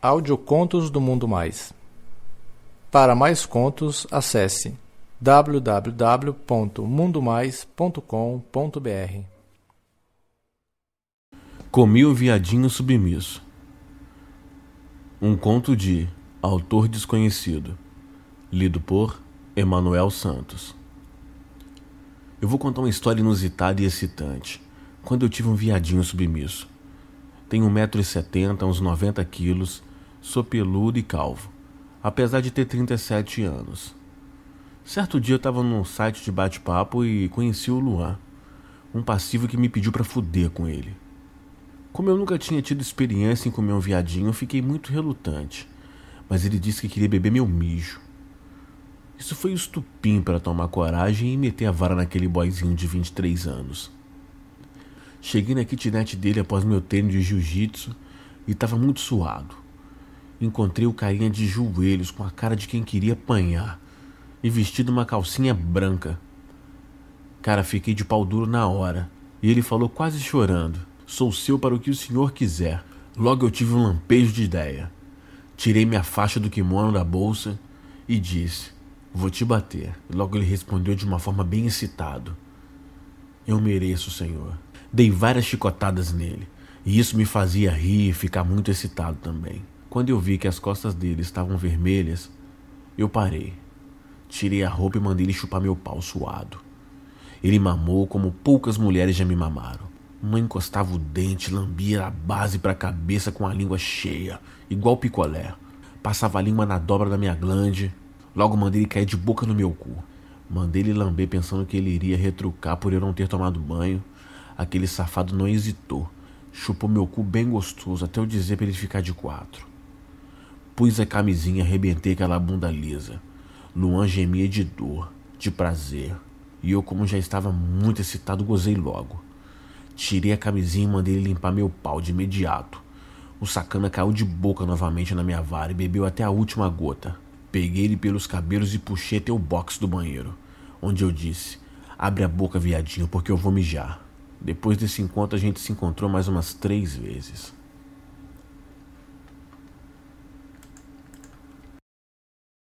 Audiocontos do Mundo Mais. Para mais contos, acesse www.mundomais.com.br. Comi o viadinho submisso. Um conto de autor desconhecido, lido por Emanuel Santos. Eu vou contar uma história inusitada e excitante. Quando eu tive um viadinho submisso. Tenho 1,70m, uns 90 quilos, sou peludo e calvo, apesar de ter 37 anos. Certo dia eu estava num site de bate-papo e conheci o Luan, um passivo que me pediu para fuder com ele. Como eu nunca tinha tido experiência em comer um viadinho, eu fiquei muito relutante, mas ele disse que queria beber meu mijo. Isso foi um estupim para tomar coragem e meter a vara naquele boyzinho de 23 anos. Cheguei na kitnet dele após meu treino de jiu-jitsu e estava muito suado. Encontrei o carinha de joelhos com a cara de quem queria apanhar e vestido uma calcinha branca. Cara, fiquei de pau duro na hora e ele falou quase chorando: Sou seu para o que o senhor quiser. Logo eu tive um lampejo de ideia. Tirei minha faixa do kimono da bolsa e disse: Vou te bater. Logo ele respondeu de uma forma bem excitado: Eu mereço, senhor. Dei várias chicotadas nele, e isso me fazia rir e ficar muito excitado também. Quando eu vi que as costas dele estavam vermelhas, eu parei. Tirei a roupa e mandei ele chupar meu pau suado. Ele mamou como poucas mulheres já me mamaram. Uma encostava o dente, lambia a base para a cabeça com a língua cheia, igual picolé. Passava a língua na dobra da minha glande. Logo mandei ele cair de boca no meu cu. Mandei ele lamber pensando que ele iria retrucar por eu não ter tomado banho. Aquele safado não hesitou. Chupou meu cu bem gostoso até eu dizer para ele ficar de quatro. Pus a camisinha, arrebentei aquela bunda lisa. Luan gemia de dor, de prazer. E eu, como já estava muito excitado, gozei logo. Tirei a camisinha e mandei ele limpar meu pau de imediato. O sacana caiu de boca novamente na minha vara e bebeu até a última gota. Peguei ele pelos cabelos e puxei até o box do banheiro, onde eu disse: Abre a boca, viadinho, porque eu vou mijar. Depois desse encontro, a gente se encontrou mais umas três vezes.